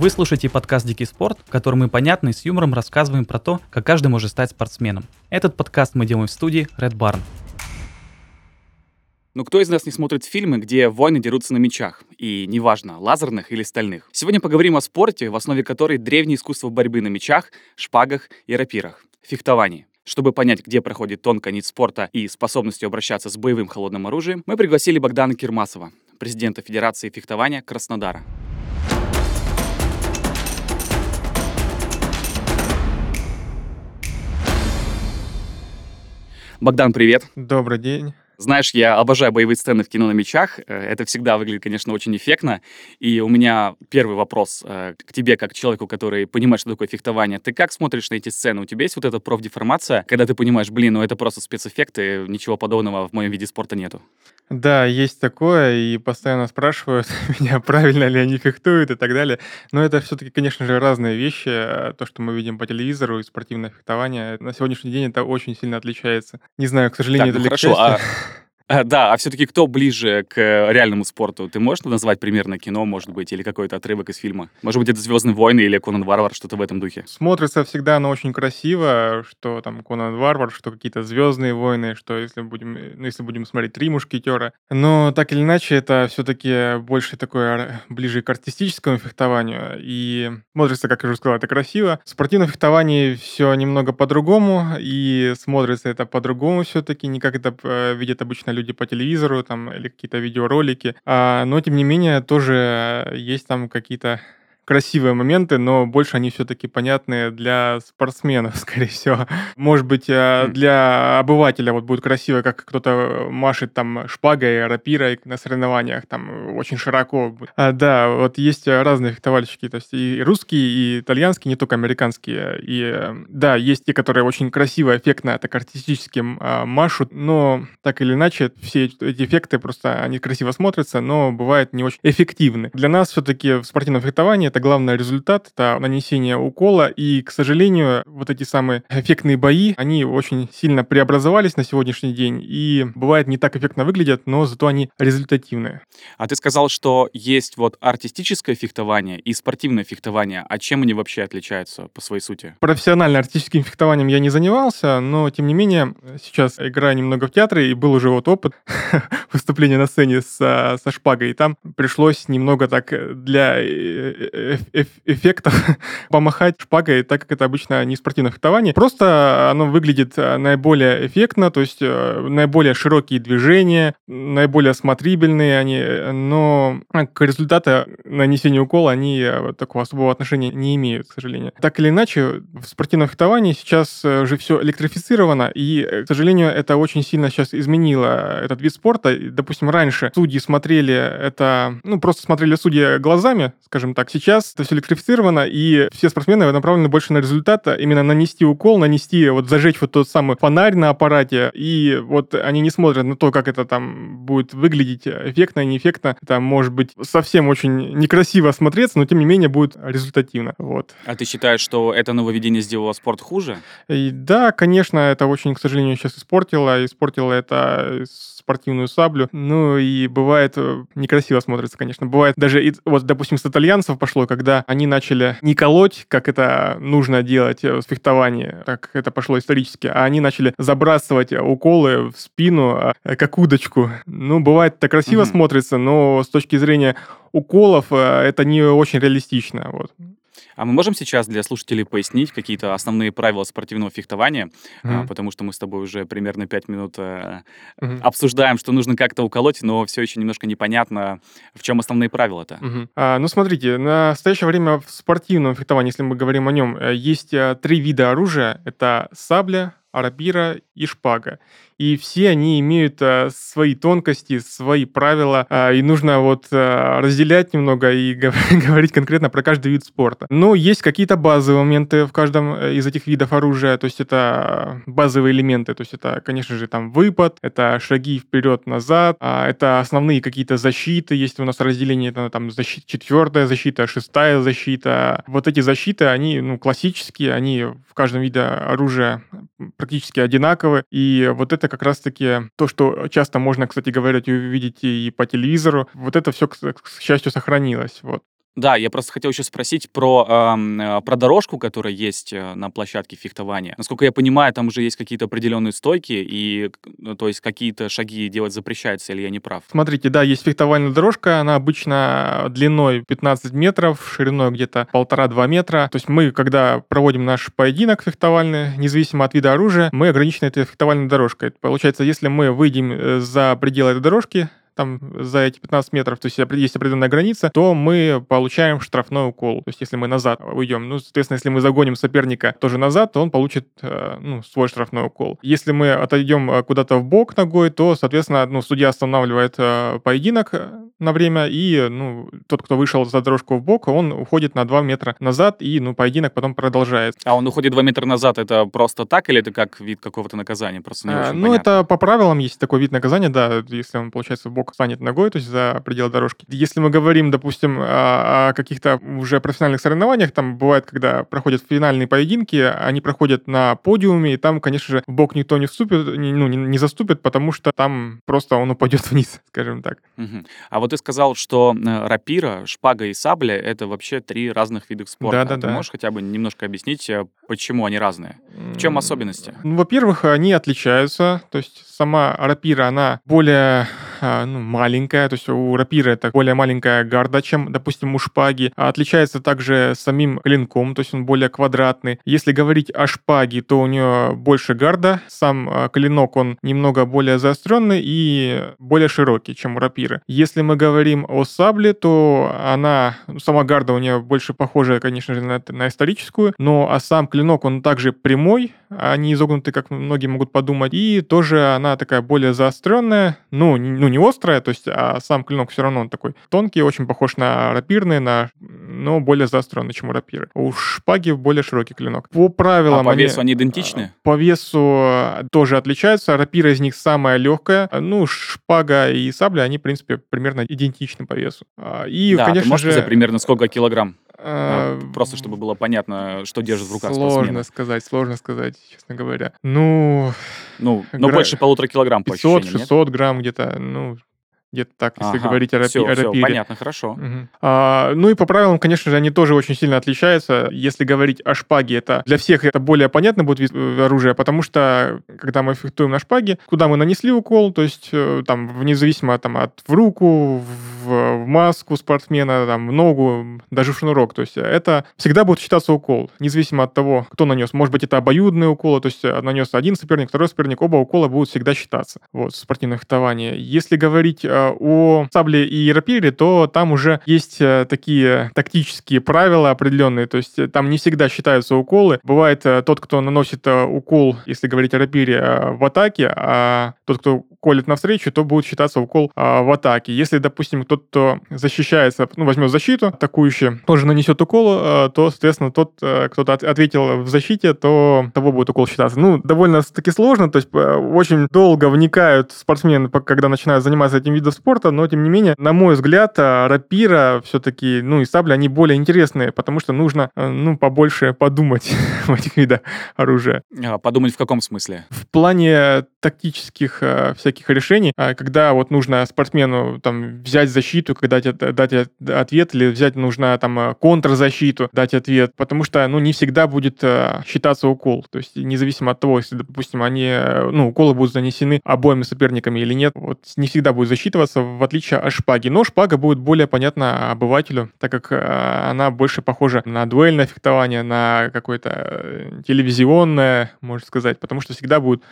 Вы слушаете подкаст «Дикий спорт», в котором мы понятно и с юмором рассказываем про то, как каждый может стать спортсменом. Этот подкаст мы делаем в студии Red Barn. Ну кто из нас не смотрит фильмы, где воины дерутся на мечах? И неважно, лазерных или стальных. Сегодня поговорим о спорте, в основе которой древнее искусство борьбы на мечах, шпагах и рапирах — фехтовании. Чтобы понять, где проходит тонкая нить спорта и способностью обращаться с боевым холодным оружием, мы пригласили Богдана Кирмасова, президента Федерации фехтования Краснодара. Богдан, привет. Добрый день. Знаешь, я обожаю боевые сцены в кино на мечах. Э, это всегда выглядит, конечно, очень эффектно. И у меня первый вопрос э, к тебе, как человеку, который понимает, что такое фехтование. Ты как смотришь на эти сцены? У тебя есть вот эта профдеформация, когда ты понимаешь, блин, ну это просто спецэффекты, ничего подобного в моем виде спорта нету? Да, есть такое, и постоянно спрашивают меня, правильно ли они фехтуют и так далее. Но это все-таки, конечно же, разные вещи. То, что мы видим по телевизору и спортивное фехтование, на сегодняшний день это очень сильно отличается. Не знаю, к сожалению, так, ну это хорошо, а а, да, а все-таки кто ближе к реальному спорту? Ты можешь назвать примерно кино, может быть, или какой-то отрывок из фильма? Может быть, это «Звездные войны» или «Конан Варвар», что-то в этом духе? Смотрится всегда оно очень красиво, что там «Конан Варвар», что какие-то «Звездные войны», что если будем, ну, если будем смотреть «Три мушкетера». Но так или иначе, это все-таки больше такое ближе к артистическому фехтованию. И смотрится, как я уже сказал, это красиво. В спортивном фехтовании все немного по-другому, и смотрится это по-другому все-таки, не как это э, видят обычно люди люди по телевизору там или какие-то видеоролики. А, но, тем не менее, тоже есть там какие-то красивые моменты, но больше они все-таки понятны для спортсменов, скорее всего. Может быть, э, для обывателя вот будет красиво, как кто-то машет там шпагой, рапирой на соревнованиях, там очень широко. А, да, вот есть разные фехтовальщики, то есть и русские, и итальянские, не только американские. И да, есть те, которые очень красиво, эффектно, так артистически а, машут, но так или иначе все эти эффекты просто, они красиво смотрятся, но бывают не очень эффективны. Для нас все-таки в спортивном фехтовании это главный результат, это нанесение укола, и, к сожалению, вот эти самые эффектные бои, они очень сильно преобразовались на сегодняшний день, и бывает не так эффектно выглядят, но зато они результативные. А ты сказал, что есть вот артистическое фехтование и спортивное фехтование, а чем они вообще отличаются по своей сути? Профессионально артистическим фехтованием я не занимался, но, тем не менее, сейчас играю немного в театре, и был уже вот опыт выступления на сцене со, со шпагой, и там пришлось немного так для э, э, эффектов помахать шпагой, так как это обычно не спортивное фехтование. Просто оно выглядит э, наиболее эффектно, то есть э, наиболее широкие движения, наиболее смотрибельные они, но к результату нанесения укола они э, такого особого отношения не имеют, к сожалению. Так или иначе, в спортивном фехтовании сейчас же все электрифицировано, и, к сожалению, это очень сильно сейчас изменило этот вид спорта. Допустим, раньше судьи смотрели это, ну, просто смотрели судьи глазами, скажем так. Сейчас сейчас это все электрифицировано, и все спортсмены направлены больше на результат, а именно нанести укол, нанести, вот зажечь вот тот самый фонарь на аппарате, и вот они не смотрят на то, как это там будет выглядеть эффектно, неэффектно. Это может быть совсем очень некрасиво смотреться, но тем не менее будет результативно. Вот. А ты считаешь, что это нововведение сделало спорт хуже? И, да, конечно, это очень, к сожалению, сейчас испортило. Испортило это спортивную саблю. Ну и бывает э, некрасиво смотрится, конечно. Бывает даже, вот, допустим, с итальянцев пошло, когда они начали не колоть, как это нужно делать в фехтовании, так это пошло исторически, а они начали забрасывать уколы в спину, э, как удочку. Ну, бывает это красиво угу. смотрится, но с точки зрения уколов э, это не очень реалистично. Вот. А мы можем сейчас для слушателей пояснить какие-то основные правила спортивного фехтования, mm-hmm. потому что мы с тобой уже примерно пять минут mm-hmm. обсуждаем, что нужно как-то уколоть, но все еще немножко непонятно, в чем основные правила-то. Mm-hmm. А, ну, смотрите, на настоящее время в спортивном фехтовании, если мы говорим о нем, э, есть э, три вида оружия. Это сабля, рапира и шпага и все они имеют а, свои тонкости, свои правила, а, и нужно вот а, разделять немного и говорить конкретно про каждый вид спорта. Но есть какие-то базовые моменты в каждом из этих видов оружия, то есть это базовые элементы, то есть это, конечно же, там выпад, это шаги вперед-назад, а, это основные какие-то защиты, есть у нас разделение, это там защита, четвертая защита, шестая защита. Вот эти защиты, они, ну, классические, они в каждом виде оружия практически одинаковы, и вот это как раз-таки то, что часто можно, кстати говоря, увидеть и по телевизору. Вот это все, к, к счастью, сохранилось. Вот. Да, я просто хотел еще спросить про, эм, э, про дорожку, которая есть э, на площадке фехтования. Насколько я понимаю, там уже есть какие-то определенные стойки, и, ну, то есть какие-то шаги делать запрещается, или я не прав? Смотрите, да, есть фехтовальная дорожка, она обычно длиной 15 метров, шириной где-то полтора-два метра. То есть мы, когда проводим наш поединок фехтовальный, независимо от вида оружия, мы ограничены этой фехтовальной дорожкой. Получается, если мы выйдем э, за пределы этой дорожки, там за эти 15 метров, то есть есть определенная граница, то мы получаем штрафной укол. То есть если мы назад уйдем, ну, соответственно, если мы загоним соперника тоже назад, то он получит э, ну, свой штрафной укол. Если мы отойдем э, куда-то в бок ногой, то, соответственно, ну, судья останавливает э, поединок на время, и ну, тот, кто вышел за дорожку в бок, он уходит на 2 метра назад, и ну, поединок потом продолжается. А он уходит 2 метра назад, это просто так, или это как вид какого-то наказания? Просто не а, Ну, понятно. это по правилам есть такой вид наказания, да, если он, получается, в бок станет ногой, то есть за пределы дорожки. Если мы говорим, допустим, о, каких-то уже профессиональных соревнованиях, там бывает, когда проходят финальные поединки, они проходят на подиуме, и там, конечно же, в бок никто не вступит, ну, не, заступит, потому что там просто он упадет вниз, скажем так. Угу. А вот ты сказал, что э, рапира, шпага и сабля — это вообще три разных вида спорта. Да, да, ты да. можешь хотя бы немножко объяснить, э, почему они разные? В чем особенности? Ну, во-первых, они отличаются. То есть сама рапира, она более а, ну, маленькая, то есть у рапира это более маленькая гарда, чем, допустим, у шпаги. А отличается также самим клинком, то есть он более квадратный. Если говорить о шпаге, то у нее больше гарда, сам а, клинок он немного более заостренный и более широкий, чем у рапиры. Если мы говорим о сабле, то она, ну, сама гарда у нее больше похожа, конечно же, на, на историческую, но а сам клинок он также прямой, а не изогнутый, как многие могут подумать, и тоже она такая более заостренная, ну, ну не острая, то есть, а сам клинок все равно он такой тонкий, очень похож на рапирный, на, но более заостренный, чем у рапиры. У шпаги более широкий клинок. По правилам... А по весу они, идентичны? По весу тоже отличаются. Рапира из них самая легкая. Ну, шпага и сабля, они, в принципе, примерно идентичны по весу. А, и, да, конечно ты можешь же... сказать примерно сколько килограмм? А, просто чтобы было понятно, что держит в руках Сложно спортсмена. сказать, сложно сказать, честно говоря. Ну... Ну, но гра... больше полутора килограмм 500-600 грамм где-то, ну, где-то так, если ага, говорить о, рапи- все, о рапире. Все, понятно, хорошо. Угу. А, ну и по правилам, конечно же, они тоже очень сильно отличаются. Если говорить о шпаге, это для всех это более понятно будет вид э, оружия, потому что когда мы фехтуем на шпаге, куда мы нанесли укол, то есть э, там независимо там, от в руку, в, в маску спортсмена, там, в ногу, даже в шнурок, то есть это всегда будет считаться укол, независимо от того, кто нанес. Может быть, это обоюдные уколы, то есть э, нанес один соперник, второй соперник, оба укола будут всегда считаться вот, в спортивном фехтовании. Если говорить у сабли и рапире, то там уже есть э, такие тактические правила определенные, то есть э, там не всегда считаются уколы. Бывает э, тот, кто наносит укол, если говорить о рапире, в атаке, а тот, кто колет навстречу, то будет считаться укол в атаке. Если, допустим, тот, кто защищается, ну, возьмет защиту, атакующий, тоже нанесет укол, то, соответственно, тот, кто-то ответил в защите, то того будет укол считаться. Ну, довольно-таки сложно, то есть очень долго вникают спортсмены, когда начинают заниматься этим видом спорта, но тем не менее, на мой взгляд, а, рапира все-таки, ну и сабля, они более интересные, потому что нужно, э, ну, побольше подумать в этих видах оружия. А, подумать в каком смысле? В плане тактических э, всяких решений, а, когда вот нужно спортсмену там взять защиту, когда дать, ответ, или взять нужно там э, контрзащиту, дать ответ, потому что, ну, не всегда будет считаться укол. То есть независимо от того, если, допустим, они, ну, уколы будут занесены обоими соперниками или нет, вот не всегда будет засчитываться в отличие от шпаги. Но шпага будет более понятна обывателю, так как э, она больше похожа на дуэльное фехтование, на какое-то э, телевизионное, можно сказать, потому что всегда будет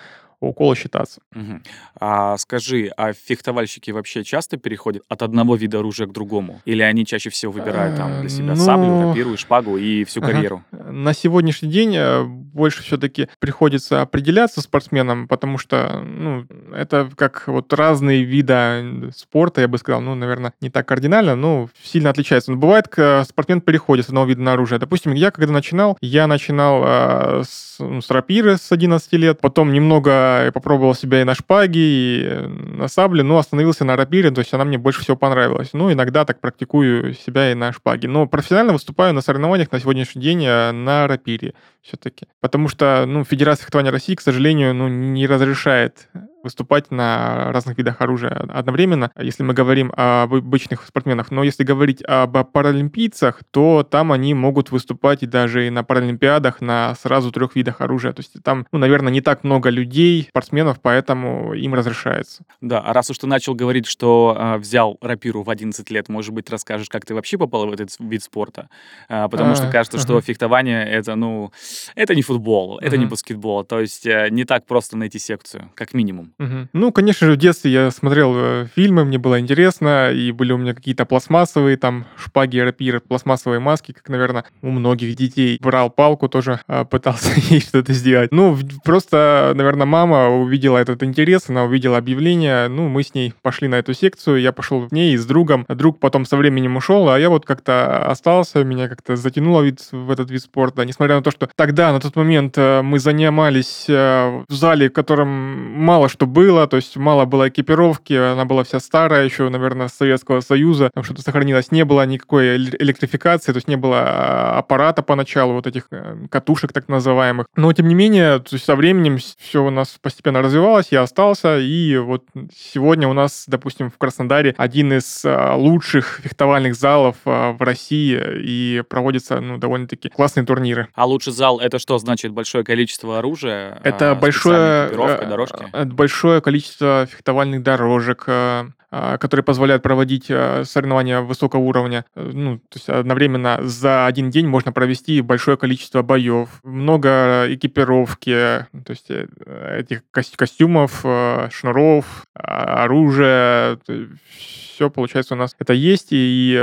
укола считаться. Угу. А скажи, а фехтовальщики вообще часто переходят от одного вида оружия к другому? Или они чаще всего выбирают там для себя ну... саблю, рапиру, шпагу и всю ага. карьеру? На сегодняшний день э, больше все-таки приходится определяться спортсменам, потому что ну, это как вот разные виды спорта, я бы сказал, ну, наверное, не так кардинально, но сильно отличается. Но бывает, спортсмен переходит с одного вида на оружие. Допустим, я когда начинал, я начинал э, с, ну, с рапиры с 11 лет, потом немного я попробовал себя и на шпаге, и на сабле, но остановился на рапире, то есть она мне больше всего понравилась. Ну, иногда так практикую себя и на шпаге. Но профессионально выступаю на соревнованиях на сегодняшний день э, на рапире все-таки. Потому что, ну, Федерация фехтования России, к сожалению, ну, не разрешает выступать на разных видах оружия одновременно, если мы говорим об обычных спортсменах. Но если говорить об паралимпийцах, то там они могут выступать и даже и на паралимпиадах на сразу трех видах оружия. То есть там, ну, наверное, не так много людей, спортсменов, поэтому им разрешается. Да, а раз уж ты начал говорить, что э, взял рапиру в 11 лет, может быть, расскажешь, как ты вообще попал в этот вид спорта? Э, потому а, что кажется, uh-huh. что фехтование — это, ну, это не футбол, это uh-huh. не баскетбол. То есть э, не так просто найти секцию, как минимум. Ну, конечно же, в детстве я смотрел э, фильмы, мне было интересно, и были у меня какие-то пластмассовые там шпаги, рапиры, пластмассовые маски, как, наверное, у многих детей. Брал палку тоже, э, пытался ей что-то сделать. Ну, просто, наверное, мама увидела этот интерес, она увидела объявление, ну, мы с ней пошли на эту секцию, я пошел в ней с другом. Друг потом со временем ушел, а я вот как-то остался, меня как-то затянуло вид, в этот вид спорта, несмотря на то, что тогда, на тот момент, э, мы занимались в зале, в котором мало что было, то есть мало было экипировки, она была вся старая еще, наверное, с Советского Союза, там что-то сохранилось, не было никакой электрификации, то есть не было а, аппарата поначалу, вот этих э, катушек так называемых. Но, тем не менее, то есть со временем все у нас постепенно развивалось, я остался, и вот сегодня у нас, допустим, в Краснодаре один из а, лучших фехтовальных залов а, в России, и проводятся, ну, довольно-таки классные турниры. А лучший зал — это что значит? Большое количество оружия? Это большое, э, дорожки? Э, большое количество фехтовальных дорожек, а, которые позволяют проводить а, соревнования высокого уровня. Э, ну, то есть одновременно за один день можно провести большое количество боев, много экипировки, то есть э, этих костюмов, э, шнуров, а, оружия, все, получается, у нас это есть, и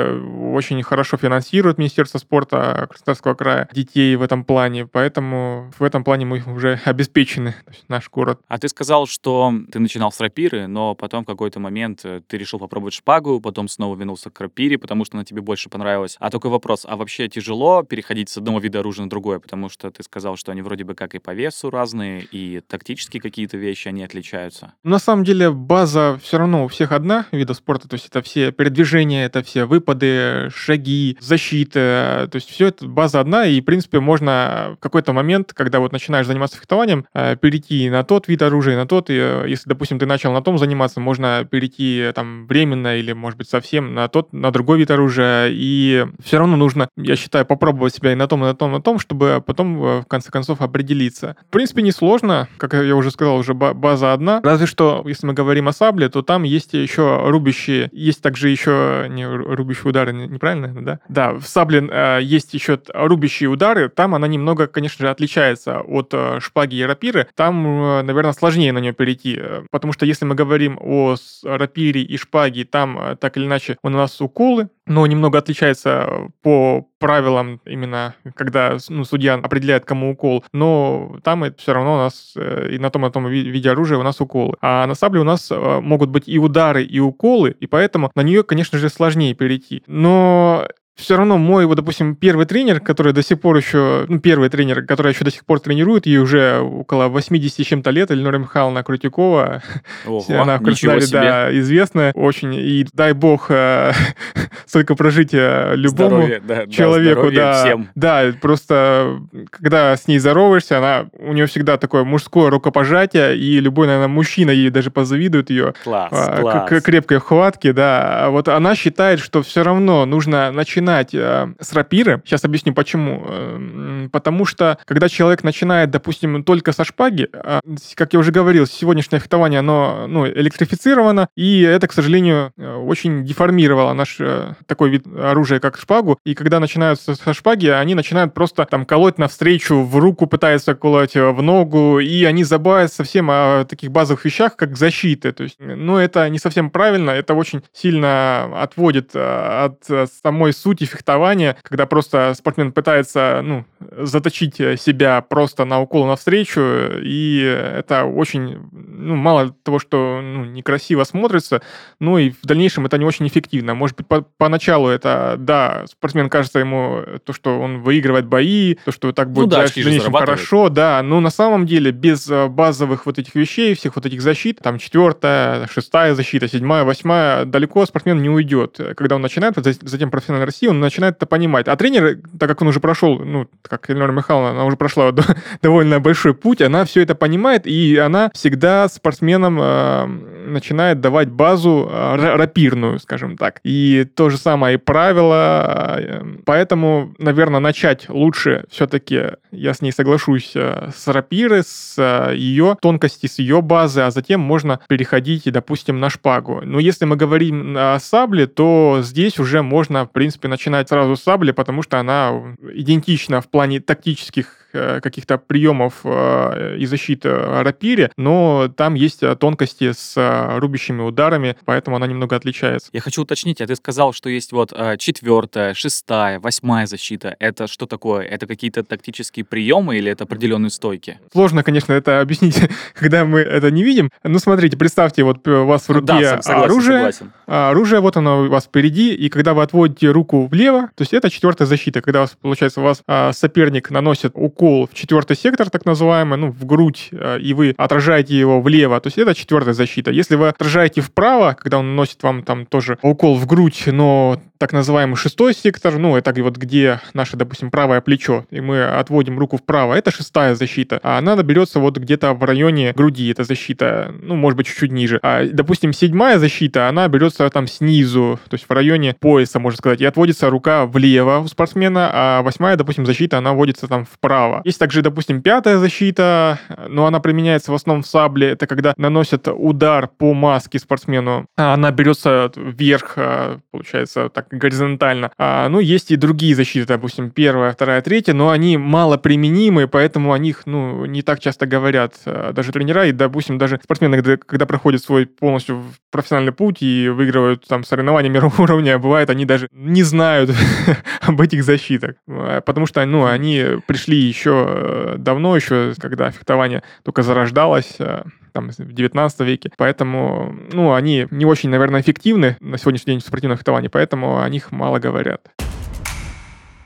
очень хорошо финансирует Министерство спорта Краснодарского края детей в этом плане, поэтому в этом плане мы уже обеспечены, наш город. А ты сказал, что ты начинал с рапиры, но потом в какой-то момент э, ты решил попробовать шпагу, потом снова вернулся к рапире, потому что она тебе больше понравилась. А такой вопрос, а вообще тяжело переходить с одного вида оружия на другое, потому что ты сказал, что они вроде бы как и по весу разные, и тактически какие-то вещи, они отличаются? На самом деле база все равно у всех одна вида спорта, то есть есть это все передвижения, это все выпады, шаги, защита, то есть все это база одна, и, в принципе, можно в какой-то момент, когда вот начинаешь заниматься фехтованием, э, перейти на тот вид оружия, на тот, и э, если, допустим, ты начал на том заниматься, можно перейти э, там временно или, может быть, совсем на тот, на другой вид оружия, и все равно нужно, я считаю, попробовать себя и на том, и на том, и на том, чтобы потом, в конце концов, определиться. В принципе, несложно, как я уже сказал, уже база одна, разве что, если мы говорим о сабле, то там есть еще рубящие есть также еще не рубящие удары, неправильно, да? Да, в сабле э, есть еще рубящие удары, там она немного, конечно же, отличается от э, шпаги и рапиры. Там, э, наверное, сложнее на нее перейти, э, потому что если мы говорим о рапире и шпаге, там э, так или иначе у нас уколы, но немного отличается по правилам именно, когда ну, судья определяет, кому укол, но там это все равно у нас э, и на том и на том виде оружия у нас уколы. А на сабле у нас э, могут быть и удары, и уколы, и поэтому на нее, конечно же, сложнее перейти. Но все равно мой, вот, допустим, первый тренер, который до сих пор еще, ну, первый тренер, который еще до сих пор тренирует, ей уже около 80 чем-то лет, Эльнора Михайловна Крутикова, Ого, она в Краснодаре, да, известная очень, и дай бог э, столько прожития любому здоровья, да, человеку, да, да, всем. да, просто когда с ней здороваешься, она, у нее всегда такое мужское рукопожатие, и любой, наверное, мужчина ей даже позавидует ее класс, а, класс. Крепкой хватке, да, вот она считает, что все равно нужно начинать начинать э, с рапиры. Сейчас объясню почему. Э, потому что, когда человек начинает, допустим, только со шпаги, э, как я уже говорил, сегодняшнее фехтование, оно ну, электрифицировано, и это, к сожалению, э, очень деформировало наш э, такой вид оружия, как шпагу. И когда начинают со шпаги, они начинают просто там колоть навстречу, в руку пытаются колоть, э, в ногу, и они забывают совсем о таких базовых вещах, как защита. То есть, ну, это не совсем правильно, это очень сильно отводит э, от самой сути сути фехтования, когда просто спортсмен пытается ну, заточить себя просто на укол навстречу, и это очень, ну, мало того, что ну, некрасиво смотрится, ну и в дальнейшем это не очень эффективно. Может быть, по поначалу это, да, спортсмен кажется ему то, что он выигрывает бои, то, что так будет ну, дальше, в дальнейшем хорошо, да, но на самом деле без э, базовых вот этих вещей, всех вот этих защит, там четвертая, шестая защита, седьмая, восьмая, далеко спортсмен не уйдет. Когда он начинает, затем профессиональной России, он начинает это понимать. А тренер, так как он уже прошел, ну, как Эльнора Михайловна, она уже прошла довольно большой путь, она все это понимает, и она всегда спортсменам э, начинает давать базу э, рапирную, скажем так. И то же самое и правило. Э, поэтому, наверное, начать лучше все-таки, я с ней соглашусь, э, с рапиры, с э, ее тонкости, с ее базы, а затем можно переходить, допустим, на шпагу. Но если мы говорим о сабле, то здесь уже можно, в принципе, начинать сразу с сабли, потому что она идентична в плане тактических каких-то приемов э, и защиты рапире, но там есть э, тонкости с рубящими ударами, поэтому она немного отличается. Я хочу уточнить, а ты сказал, что есть вот четвертая, шестая, восьмая защита. Это что такое? Это какие-то тактические приемы или это определенные стойки? Сложно, конечно, это объяснить, когда мы это не видим. Ну, смотрите, представьте, вот у вас в руке да, согласен, оружие, согласен. А оружие, вот оно у вас впереди, и когда вы отводите руку влево, то есть это четвертая защита, когда, у вас, получается, у вас а, соперник наносит укол укол в четвертый сектор, так называемый, ну, в грудь, э, и вы отражаете его влево, то есть это четвертая защита. Если вы отражаете вправо, когда он наносит вам там тоже укол в грудь, но так называемый шестой сектор, ну, это вот где наше, допустим, правое плечо, и мы отводим руку вправо, это шестая защита. А она берется вот где-то в районе груди, эта защита, ну, может быть, чуть-чуть ниже. А, допустим, седьмая защита, она берется там снизу, то есть в районе пояса, можно сказать, и отводится рука влево у спортсмена, а восьмая, допустим, защита, она вводится там вправо. Есть также, допустим, пятая защита, но она применяется в основном в сабле, это когда наносят удар по маске спортсмену, а она берется вверх, а, получается, так горизонтально. А, ну, есть и другие защиты, допустим, первая, вторая, третья, но они мало применимы, поэтому о них, ну, не так часто говорят а, даже тренера, и, допустим, даже спортсмены, когда, когда проходят свой полностью профессиональный путь и выигрывают там соревнования мирового уровня, бывает, они даже не знают об этих защитах, потому что, ну, они пришли еще э, давно, еще когда фехтование только зарождалось, э, там, в 19 веке. Поэтому, ну, они не очень, наверное, эффективны на сегодняшний день в спортивном фехтовании, поэтому о них мало говорят.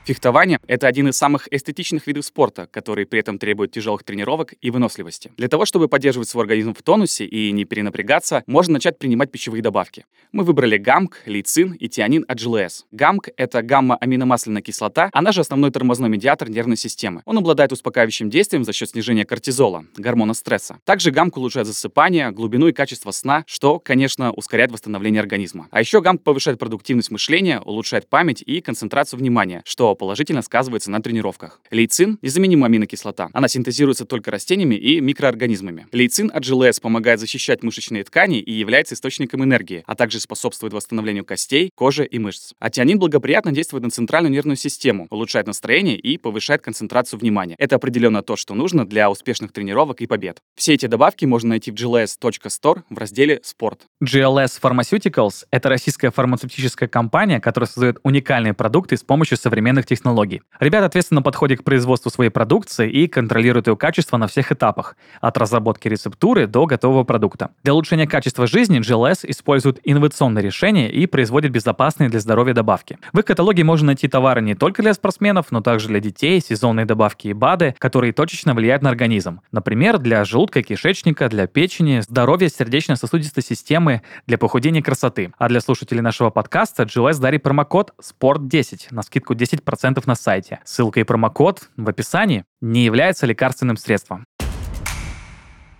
Фехтование — это один из самых эстетичных видов спорта, который при этом требует тяжелых тренировок и выносливости. Для того, чтобы поддерживать свой организм в тонусе и не перенапрягаться, можно начать принимать пищевые добавки. Мы выбрали гамк, лейцин и тианин от GLS. Гамк — это гамма-аминомасляная кислота, она же основной тормозной медиатор нервной системы. Он обладает успокаивающим действием за счет снижения кортизола, гормона стресса. Также гамк улучшает засыпание, глубину и качество сна, что, конечно, ускоряет восстановление организма. А еще гамк повышает продуктивность мышления, улучшает память и концентрацию внимания, положительно сказывается на тренировках. Лейцин – незаменимая аминокислота. Она синтезируется только растениями и микроорганизмами. Лейцин от ЖЛС помогает защищать мышечные ткани и является источником энергии, а также способствует восстановлению костей, кожи и мышц. А тианин благоприятно действует на центральную нервную систему, улучшает настроение и повышает концентрацию внимания. Это определенно то, что нужно для успешных тренировок и побед. Все эти добавки можно найти в gls.store в разделе «Спорт». GLS Pharmaceuticals — это российская фармацевтическая компания, которая создает уникальные продукты с помощью современных технологий. Ребята ответственно подходят к производству своей продукции и контролируют ее качество на всех этапах, от разработки рецептуры до готового продукта. Для улучшения качества жизни GLS использует инновационные решения и производит безопасные для здоровья добавки. В их каталоге можно найти товары не только для спортсменов, но также для детей, сезонные добавки и БАДы, которые точечно влияют на организм. Например, для желудка, кишечника, для печени, здоровья сердечно-сосудистой системы, для похудения красоты. А для слушателей нашего подкаста GLS дарит промокод SPORT10 на скидку 10% 10% на сайте. Ссылка и промокод в описании не является лекарственным средством.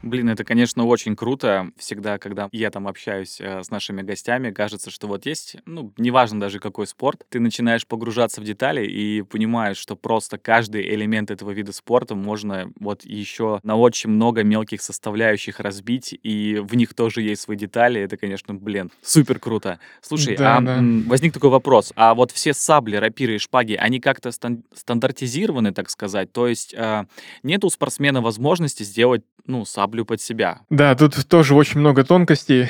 Блин, это, конечно, очень круто. Всегда, когда я там общаюсь э, с нашими гостями, кажется, что вот есть, ну, неважно даже какой спорт, ты начинаешь погружаться в детали и понимаешь, что просто каждый элемент этого вида спорта можно вот еще на очень много мелких составляющих разбить, и в них тоже есть свои детали. Это, конечно, блин, супер круто. Слушай, да, а да. возник такой вопрос. А вот все сабли, рапиры и шпаги, они как-то стан- стандартизированы, так сказать? То есть э, нет у спортсмена возможности сделать, ну, сабли саблю под себя. Да, тут тоже очень много тонкостей.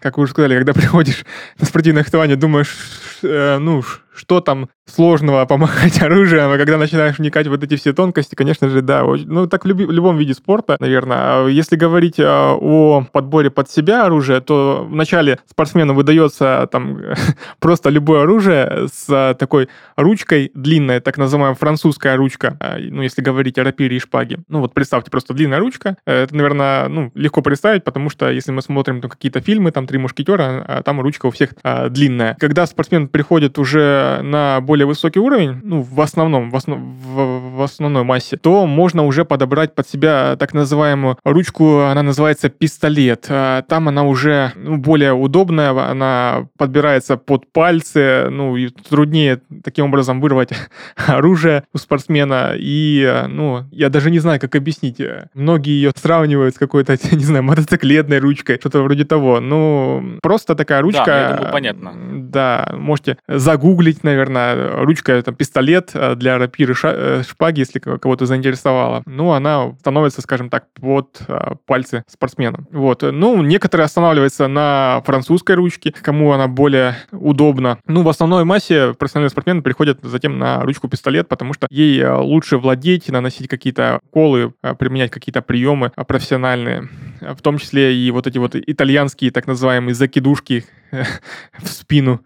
Как вы уже сказали, когда приходишь на спортивное фехтование, думаешь, э, ну, что там сложного помахать оружием, а когда начинаешь вникать в вот эти все тонкости, конечно же, да, ну так в, люби, в любом виде спорта, наверное. А если говорить а, о подборе под себя оружия, то вначале спортсмену выдается там просто любое оружие с такой ручкой длинной, так называемая французская ручка, ну если говорить о рапире и шпаге. Ну вот представьте, просто длинная ручка, это, наверное, ну, легко представить, потому что если мы смотрим там, какие-то фильмы, там «Три мушкетера», там ручка у всех а, длинная. Когда спортсмен приходит уже на более высокий уровень, ну, в основном, в, основ, в, в основной массе, то можно уже подобрать под себя так называемую ручку, она называется пистолет. А, там она уже ну, более удобная, она подбирается под пальцы, ну и труднее таким образом вырвать оружие у спортсмена. И, ну, я даже не знаю, как объяснить. Многие ее сравнивают с какой-то, не знаю, мотоциклетной ручкой, что-то вроде того. Ну, просто такая ручка. Да, я думаю, понятно. Да, можете загуглить, наверное, ручка, это пистолет для рапиры э, шпаги, если кого-то заинтересовало. Ну, она становится, скажем так, под а, пальцы спортсмена. Вот. Ну, некоторые останавливаются на французской ручке, кому она более удобна. Ну, в основной массе профессиональные спортсмены переходят затем на ручку-пистолет, потому что ей а, лучше владеть, наносить какие-то колы, а, применять какие-то приемы профессиональные, в том числе и вот эти вот итальянские так называемые закидушки, в спину.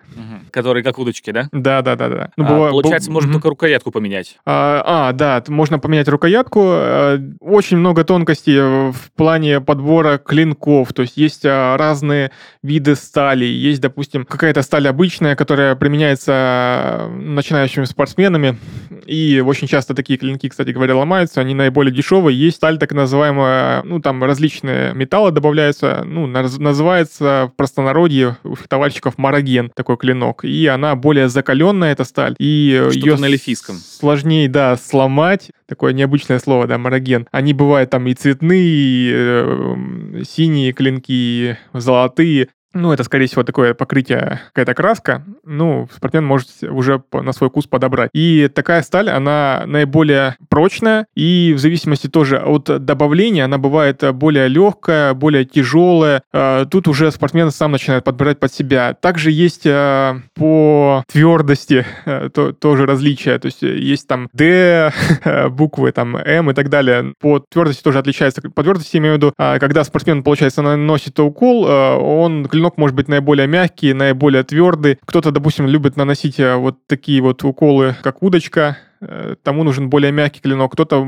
Которые как удочки, да? Да, да, да, да. Ну, а, быва... Получается, можно угу. только рукоятку поменять. А, а, да, можно поменять рукоятку. Э, очень много тонкостей в плане подбора клинков. То есть есть а, разные виды стали. Есть, допустим, какая-то сталь обычная, которая применяется начинающими спортсменами. И очень часто такие клинки, кстати говоря, ломаются. Они наиболее дешевые. Есть сталь так называемая, ну, там различные металлы добавляются. Ну, называется в простонародье у фехтовальщиков мараген, такой клинок. И она более закаленная, эта сталь. И ее на лифийском. сложнее, да, сломать. Такое необычное слово, да, мараген. Они бывают там и цветные, и э, синие клинки, и золотые. Ну, это, скорее всего, такое покрытие, какая-то краска. Ну, спортсмен может уже на свой вкус подобрать. И такая сталь, она наиболее прочная, и в зависимости тоже от добавления она бывает более легкая, более тяжелая. А, тут уже спортсмен сам начинает подбирать под себя. Также есть а, по твердости а, то, тоже различия. То есть есть там D, буквы, там M и так далее. По твердости тоже отличается. По твердости, имею в виду, когда спортсмен, получается, наносит укол, он клинок может быть наиболее мягкий, наиболее твердый. Кто-то, допустим, любит наносить э, вот такие вот уколы, как удочка, э, тому нужен более мягкий клинок, кто-то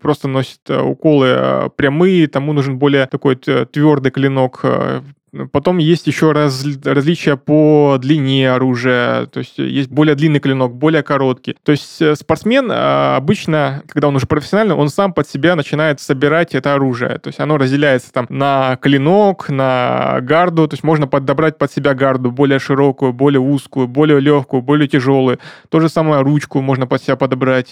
просто носит э, уколы прямые, тому нужен более такой твердый клинок, Потом есть еще раз, различия по длине оружия, то есть есть более длинный клинок, более короткий. То есть э, спортсмен а, обычно, когда он уже профессиональный, он сам под себя начинает собирать это оружие. То есть оно разделяется там на клинок, на гарду, то есть можно подобрать под себя гарду более широкую, более узкую, более легкую, более тяжелую. То же самое ручку можно под себя подобрать.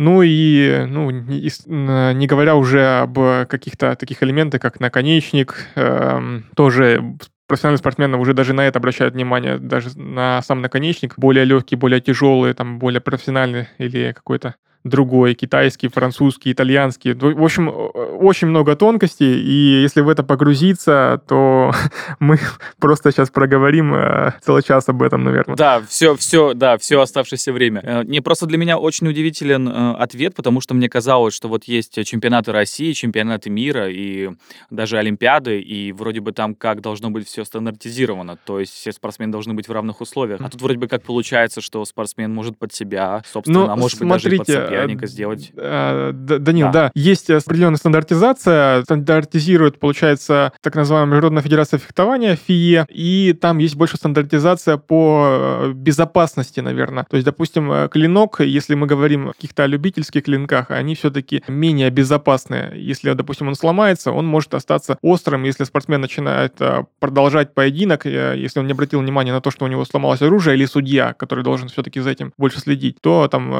Ну и, ну, не, говоря уже об каких-то таких элементах, как наконечник, э, тоже профессиональные спортсмены уже даже на это обращают внимание, даже на сам наконечник, более легкий, более тяжелый, там, более профессиональный или какой-то другой, китайский, французский, итальянский. В общем, очень много тонкостей, и если в это погрузиться, то мы просто сейчас проговорим э, целый час об этом, наверное. Да, все, все, да, все оставшееся время. Э, не, просто для меня очень удивителен э, ответ, потому что мне казалось, что вот есть чемпионаты России, чемпионаты мира и даже Олимпиады, и вроде бы там как должно быть все стандартизировано, то есть все спортсмены должны быть в равных условиях. А тут вроде бы как получается, что спортсмен может под себя, собственно, ну, а может смотрите, быть даже под соперника сделать. Э, Данил, да. да, есть определенная стандартизация, стандартизирует, получается, так называемая Международная Федерация фехтования, ФИЕ, и там есть больше стандартизация по э, безопасности, наверное. То есть, допустим, э, клинок, если мы говорим о каких-то любительских клинках, они все-таки менее безопасные. Если, допустим, он сломается, он может остаться острым, если спортсмен начинает продолжать поединок, если он не обратил внимания на то, что у него сломалось оружие, или судья, который должен все-таки за этим больше следить, то там,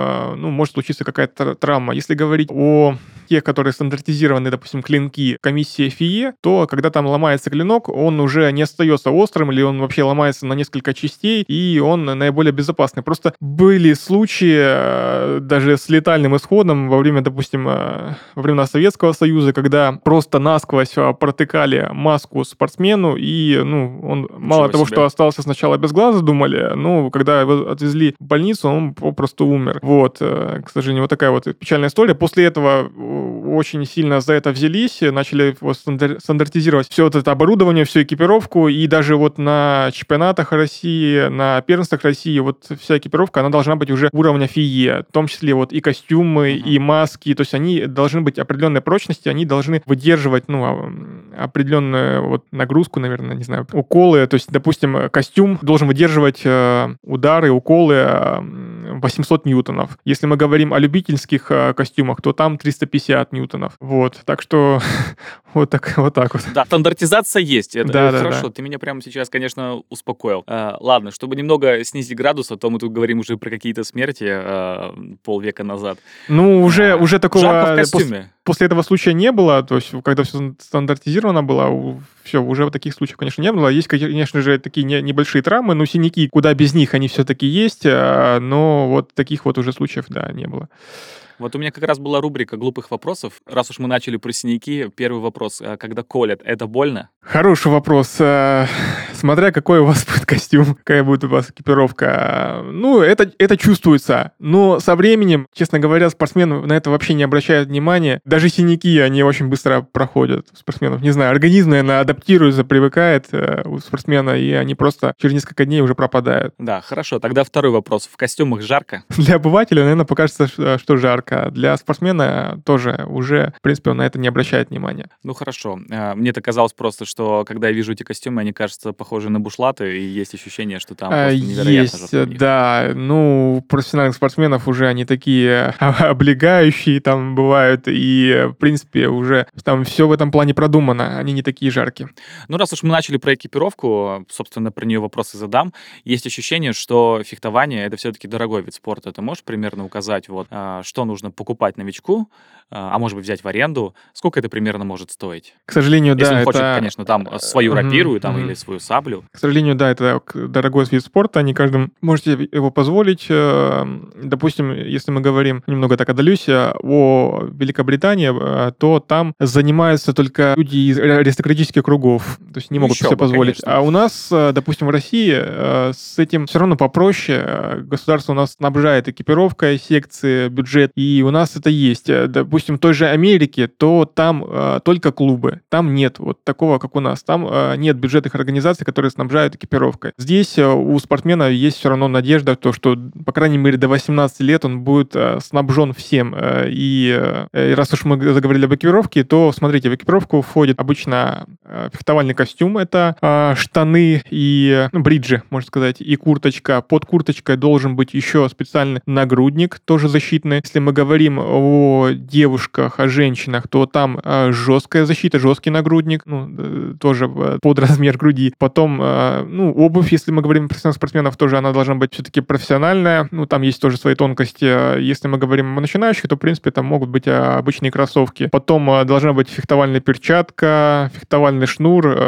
ну, может случиться какая-то травма. Если говорить о тех, которые стандартизированы, допустим, клинки комиссии FIE, то когда там ломается клинок, он уже не остается острым, или он вообще ломается на несколько частей, и он наиболее безопасный. Просто были случаи э, даже с летальным исходом во время, допустим, э, во времена Советского Союза, когда просто насквозь э, протыкали маску спортсмену, и, ну, он Ничего мало того, что остался сначала без глаза, думали, ну, когда его отвезли в больницу, он попросту умер. Вот, к сожалению, вот такая вот печальная история. После этого очень сильно за это взялись, начали вот стандартизировать все вот это оборудование, всю экипировку, и даже вот на чемпионатах России, на первенствах России, вот вся экипировка, она должна быть уже уровня ФИЕ, в том числе вот и костюмы, mm-hmm. и маски, то есть они должны быть определенной прочности, они должны выдерживать, ну, а, определенную вот нагрузку, наверное, не знаю, уколы. То есть, допустим, костюм должен выдерживать э, удары, уколы э, 800 ньютонов. Если мы говорим о любительских э, костюмах, то там 350 ньютонов. Вот, так что вот так вот. Так вот. Да, стандартизация есть. Это Да, да, хорошо. да. Ты меня прямо сейчас, конечно, успокоил. Э, ладно, чтобы немного снизить градус, а то мы тут говорим уже про какие-то смерти э, полвека назад. Ну, уже, А, уже такого... Жарко в пос- костюме. После этого случая не было, то есть когда все стандартизировано было, все, уже таких случаев, конечно, не было. Есть, конечно же, такие не- небольшие травмы, но синяки, куда без них, они все-таки есть, а, но вот таких вот уже случаев, да, не было. Вот у меня как раз была рубрика глупых вопросов. Раз уж мы начали про синяки, первый вопрос. э, Когда колят, это больно? Хороший вопрос. А, Смотря какой у вас будет костюм, какая будет у вас экипировка. А, Ну, это, это чувствуется. Но со временем, честно говоря, спортсмены на это вообще не обращают внимания. Даже синяки, они очень быстро проходят у спортсменов. Не знаю, организм, наверное, адаптируется, привыкает э, у спортсмена, и они просто через несколько дней уже пропадают. Да, хорошо. Тогда второй вопрос. В костюмах жарко? Для обывателя, наверное, покажется, что жарко. Для спортсмена тоже уже, в принципе, он на это не обращает внимания. Ну хорошо. Э, Мне это казалось просто, что когда я вижу эти костюмы, они кажутся похожи на бушлаты, и есть ощущение, что там А, просто невероятно Есть, да. Ну, профессиональных спортсменов уже они такие облегающие там бывают, и, в принципе, уже там все в этом плане продумано, они не такие жаркие. Ну, раз уж мы начали про экипировку, собственно, про нее вопросы задам. Есть ощущение, что фехтование — это все-таки дорогой вид спорта. Ты можешь примерно указать, вот, а, что нужно покупать новичку, а а может быть, взять в аренду? Сколько это примерно может стоить? К сожалению, Если да, он хочет, это... конечно, там э, свою рапиру там, мгм. или свою саблю. К сожалению, да, это дорогой вид спорта, не каждым можете его позволить. Э, Допустим, если мы говорим, немного так отдалюсь, о Великобритании, э, то там занимаются только люди из аристократических кругов, то есть не могут еще себе бы, позволить. конечно. А у нас, допустим, в России с этим все равно попроще. Государство у нас снабжает экипировкой, секции, бюджет, и у нас это есть. Э, Допустим, в той же Америке, то там э, только клубы, там нет вот такого, как у нас. Там э, нет бюджетных организаций, которые снабжают экипировкой. Здесь э, у спортсмена есть все равно надежда, то, что, по крайней мере, до 18 лет он будет э, снабжен всем. Э, И, э, и раз уж мы заговорили об экипировке, то, смотрите, в экипировку входит обычно э, фехтовальный костюм, это э, штаны и ну, бриджи, можно сказать, и курточка. Под курточкой должен быть еще специальный нагрудник, тоже защитный. Если мы говорим о девушках, о женщинах, то там э, жесткая защита, жесткий нагрудник, ну, э, тоже э, под размер груди. Потом, э, ну, обувь, если мы говорим про профессиональных спортсменов, тоже она должна быть все-таки профессиональная. Ну, там есть тоже свои тонкости. Э, Если мы говорим о начинающих, то, в принципе, там могут быть обычные кроссовки. Потом должна быть фехтовальная перчатка, фехтовальный шнур,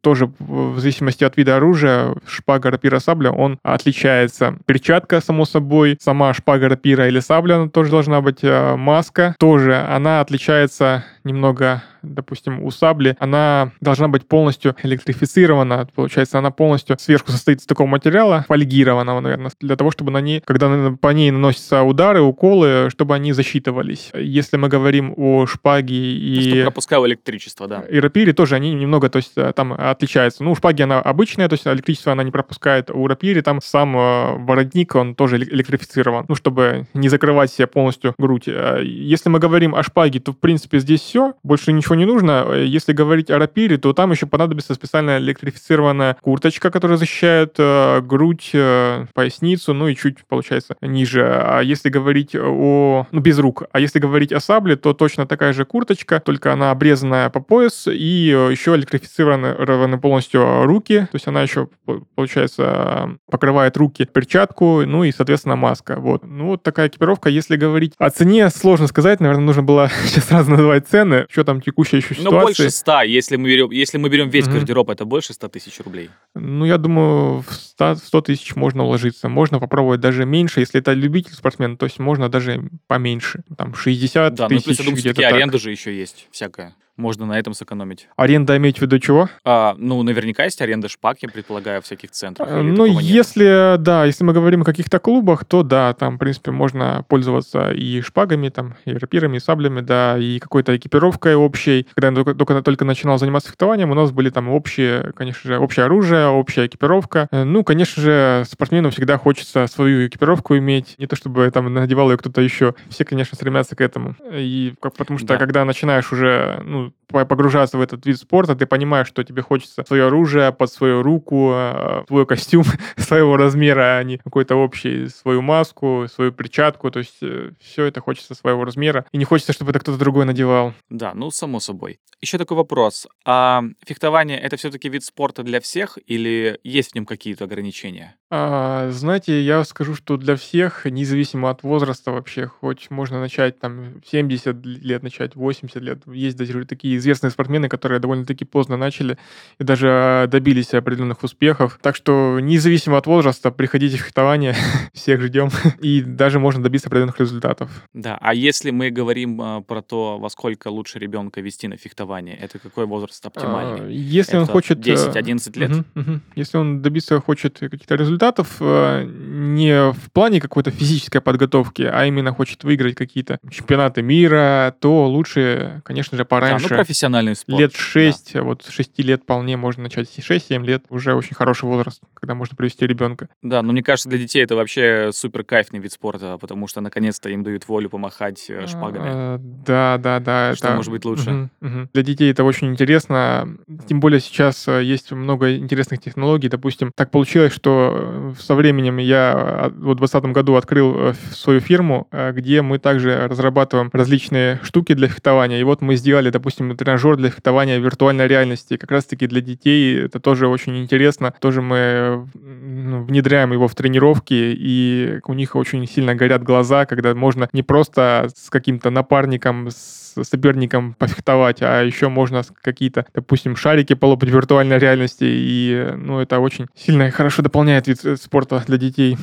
тоже в зависимости от вида оружия, шпага, рапира, сабля, он отличается. Перчатка, само собой, сама шпага, рапира или сабля, она тоже должна быть. Э, Маска тоже, она отличается немного, допустим, у сабли, она должна быть полностью электрифицирована. Получается, она полностью сверху состоит из такого материала, фольгированного, наверное, для того, чтобы на ней, когда по ней наносятся удары, уколы, чтобы они засчитывались. Если мы говорим о шпаге и пропускал электричество, да. и рапире тоже они немного, то есть э, там отличаются. Ну, у шпаги она обычная, то есть электричество она не пропускает. У рапире там сам э, воротник, он тоже эле- электрифицирован, ну, чтобы не закрывать себе полностью грудь. Э, Если мы говорим о шпаге, то, в принципе, здесь все, больше ничего не нужно. Э, Если говорить о рапире, то там еще понадобится специальная электрифицированная курточка, которая защищает э, грудь, э, поясницу, ну и чуть, получается, ниже. А если говорить о... Ну, без рук. А если говорить о сабле, то точно такая же курточка, только она обрезанная по пояс и э, еще электрифицированы полностью руки. То есть она еще, по- получается, покрывает руки перчатку, ну и, соответственно, маска. Вот. Ну, вот такая экипировка. Если говорить о цене, сложно сказать. Наверное, нужно было сейчас сразу называть цены. Что там текущая еще ситуация. больше 100, если мы берем, если мы берем весь Мгм. гардероб, это больше 100 тысяч рублей. Ну, я думаю, в 100, 100 тысяч можно уложиться. Можно попробовать даже меньше, если это любитель спортсмен, то есть можно даже поменьше. Там 60 Да, ну тысяч, плюс, я думаю, все-таки так. аренда же еще есть всякая. Можно на этом сэкономить. Аренда иметь в виду чего? А, ну, наверняка есть аренда шпак, я предполагаю, в всяких центрах. Э, Ну, такого нет? если, да, если мы говорим о каких-то клубах, то да, там, в принципе, можно пользоваться и шпагами, там, и рапирами, и саблями, да, и какой-то экипировкой общей. Когда я только, только, только начинал заниматься фехтованием, у нас были там общие, конечно же, общее оружие, общая экипировка. Э, Ну, конечно же, спортсмену всегда хочется свою экипировку иметь, не то чтобы там надевал ее кто-то еще. Все, конечно, стремятся к этому. И потому что, Да. когда начинаешь уже, ну, погружаться в этот вид спорта, ты понимаешь, что тебе хочется свое оружие под свою руку, э, твой костюм своего размера, а не какой-то общий, свою маску, свою перчатку, то есть э, все это хочется своего размера, и не хочется, чтобы это кто-то другой надевал. Да, ну, само собой. Еще такой вопрос. А фехтование — это все-таки вид спорта для всех или есть в нем какие-то ограничения? А, знаете, я скажу, что для всех, независимо от возраста вообще, хоть можно начать там 70 лет, начать 80 лет, есть даже такие известные спортсмены, которые довольно-таки поздно начали и даже добились определенных успехов. Так что независимо от возраста, приходите в фехтование, всех ждем, и даже можно добиться определенных результатов. Да, а если мы говорим э, про то, во сколько лучше ребенка вести на фехтование, это какой возраст оптимальный? А, если это он хочет... 10-11 э, лет? Угу, угу. Если он добиться хочет каких-то результатов, э, не в плане какой-то физической подготовки, а именно хочет выиграть какие-то чемпионаты мира, то лучше, конечно же, пораньше. Да, ну, профессиональный спорт. Лет 6, да. вот 6 лет вполне можно начать. 6-7 лет уже очень хороший возраст, когда можно привести ребенка. Да, но мне кажется, для детей это вообще супер кайфный вид спорта, потому что наконец-то им дают волю помахать э, шпагами. А, да, да, да. Что это... может быть лучше? Угу, угу. Для детей это очень интересно. Тем более сейчас э, есть много интересных технологий. Допустим, так получилось, что со временем я а, вот в 2020 году открыл э, свою фирму, где мы также разрабатываем различные штуки для фехтования. И вот мы сделали, допустим, тренажер для фехтования виртуальной реальности. Как раз-таки для детей это тоже очень интересно. Тоже мы ну, внедряем его в тренировки, и у них очень сильно горят глаза, когда можно не просто с каким-то напарником, с соперником пофехтовать, а еще можно какие-то, допустим, шарики полопать в виртуальной реальности, и ну, это очень сильно и хорошо дополняет вид спорта для детей.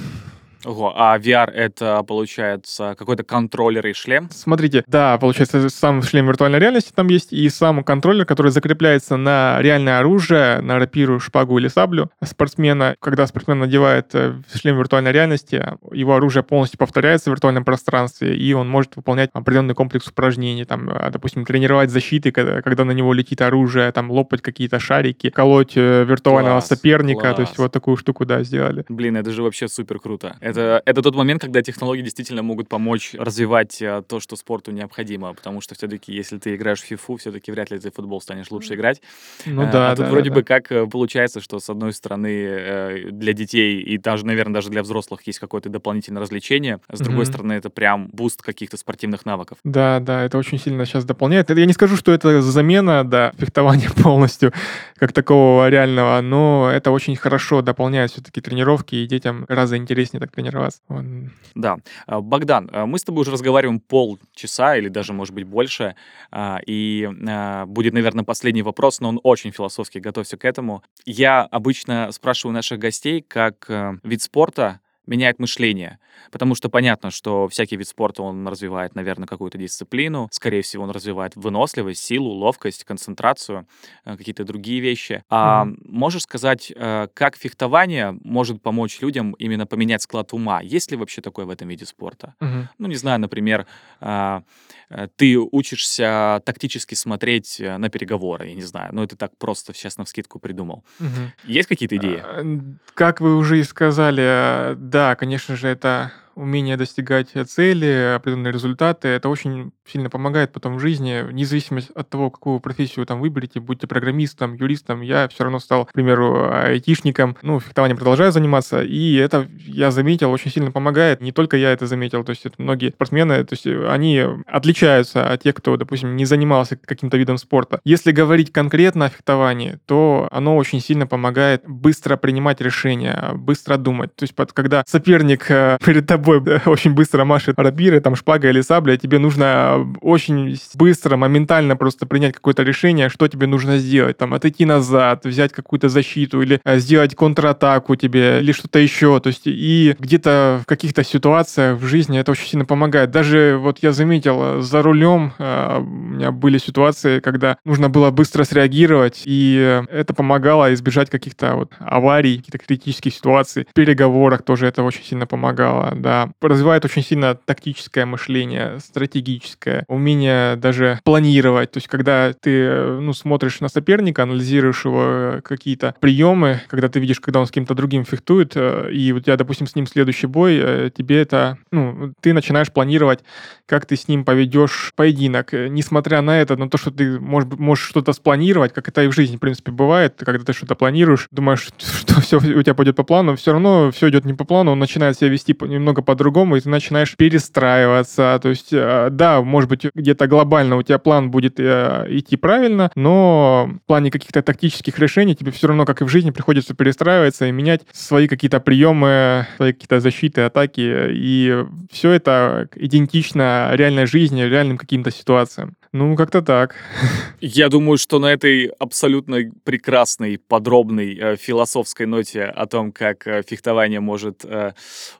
Ого, а VR это, получается, какой-то контроллер и шлем? Смотрите, да, получается, сам шлем виртуальной реальности там есть, и сам контроллер, который закрепляется на реальное оружие, на рапиру, шпагу или саблю спортсмена. Когда спортсмен надевает э, шлем виртуальной реальности, его оружие полностью повторяется в виртуальном пространстве, и он может выполнять определенный комплекс упражнений, там, э, допустим, тренировать защиты, когда, когда на него летит оружие, там, лопать какие-то шарики, колоть э, виртуального класс, соперника, класс. то есть вот такую штуку, да, сделали. Блин, это же вообще супер круто. Это это, тот момент, когда технологии действительно могут помочь развивать э, то, что спорту необходимо, потому что все-таки, если ты играешь в фифу, все-таки вряд ли ты в футбол станешь лучше играть. Ну э, да, а тут да, вроде да. бы как э, получается, что с одной стороны для детей и даже, наверное, даже для взрослых есть какое-то дополнительное развлечение, с другой mm-hmm. стороны это прям boost каких-то спортивных навыков. Да, да, это очень сильно сейчас дополняет. Я не скажу, что это замена, да, фехтования полностью как такого реального, но это очень хорошо дополняет все-таки тренировки, и детям гораздо интереснее так тренироваться. Да. А, Богдан, а, мы с тобой уже разговариваем полчаса или даже, может быть, больше, а, и будет, наверное, последний вопрос, но он очень философский, готовься к этому. Я обычно спрашиваю наших гостей, как э, вид спорта меняет мышление. Потому что понятно, что всякий вид спорта, он развивает, наверное, какую-то дисциплину. Скорее всего, он развивает выносливость, силу, ловкость, концентрацию, э, какие-то другие вещи. А mm-hmm. можешь сказать, э, как фехтование может помочь людям именно поменять склад ума? Есть ли вообще такое в этом виде спорта? Mm-hmm. Ну, не знаю, например, а, э, ты учишься тактически смотреть на переговоры, я не знаю, ну это так просто сейчас на вскидку придумал. Mm-hmm. Есть какие-то идеи? Как вы уже и сказали, да, конечно же, это умение достигать цели, определенные результаты, это очень сильно помогает потом в жизни, вне зависимости от того, какую профессию там выберете, будьте программистом, юристом, я все равно стал, к примеру, айтишником, ну, фехтованием продолжаю заниматься, и это, я заметил, очень сильно помогает, не только я это заметил, то есть это многие спортсмены, то есть они отличаются от тех, кто, допустим, не занимался каким-то видом спорта. Если говорить конкретно о фехтовании, то оно очень сильно помогает быстро принимать решения, быстро думать, то есть когда соперник э, перед тобой тобой очень быстро машет рапиры, там шпага или сабля, тебе нужно очень быстро, моментально просто принять какое-то решение, что тебе нужно сделать, там отойти назад, взять какую-то защиту или э, сделать контратаку тебе или что-то еще, то есть и где-то в каких-то ситуациях в жизни это очень сильно помогает. Даже вот я заметил, за рулем э, у меня были ситуации, когда нужно было быстро среагировать, и это помогало избежать каких-то вот аварий, каких-то критических ситуаций. В переговорах тоже это очень сильно помогало, да, это развивает очень сильно тактическое мышление, стратегическое, умение даже планировать. То есть, когда ты ну, смотришь на соперника, анализируешь его какие-то приемы, когда ты видишь, когда он с кем-то другим фехтует, э, и у тебя, допустим, с ним следующий бой, э, тебе это, ну, ты начинаешь планировать, как ты с ним поведешь поединок. Несмотря на это, на то, что ты можешь, можешь что-то спланировать, как это и в жизни, в принципе, бывает, когда ты что-то планируешь, думаешь, что все у тебя пойдет по плану, все равно все идет не по плану, он начинает себя вести немного по-другому, и ты начинаешь перестраиваться. То есть, э, да, может быть, где-то глобально у тебя план будет э, идти правильно, но в плане каких-то тактических решений тебе все равно, как и в жизни, приходится перестраиваться и менять свои какие-то приемы, свои какие-то защиты, атаки, и все это идентично реальной жизни, реальным каким-то ситуациям. Ну, как-то так. Я думаю, что на этой абсолютно прекрасной, подробной э, философской ноте о том, как э, фехтование может э,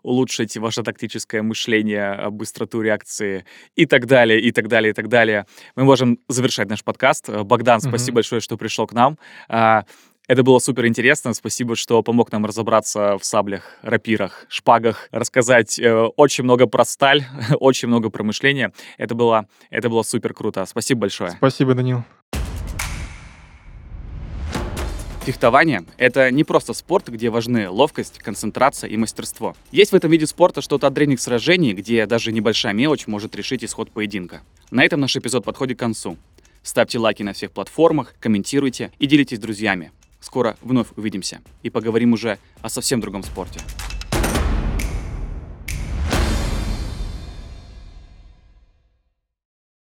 улучшить ваше тактическое мышление, э, быстроту реакции и так далее, и так далее, и так далее, мы можем завершать наш подкаст. Богдан, спасибо mm-hmm. большое, что пришел к нам. А, это было супер интересно. Спасибо, что помог нам разобраться в саблях, рапирах, шпагах, рассказать э, очень много про сталь, очень много про мышление. Это было, это было супер круто. Спасибо большое. Спасибо, Данил. Фехтование — это не просто спорт, где важны ловкость, концентрация и мастерство. Есть в этом виде спорта что-то от древних сражений, где даже небольшая мелочь может решить исход поединка. На этом наш эпизод подходит к концу. Ставьте лайки на всех платформах, комментируйте и делитесь с друзьями. Скоро вновь увидимся и поговорим уже о совсем другом спорте.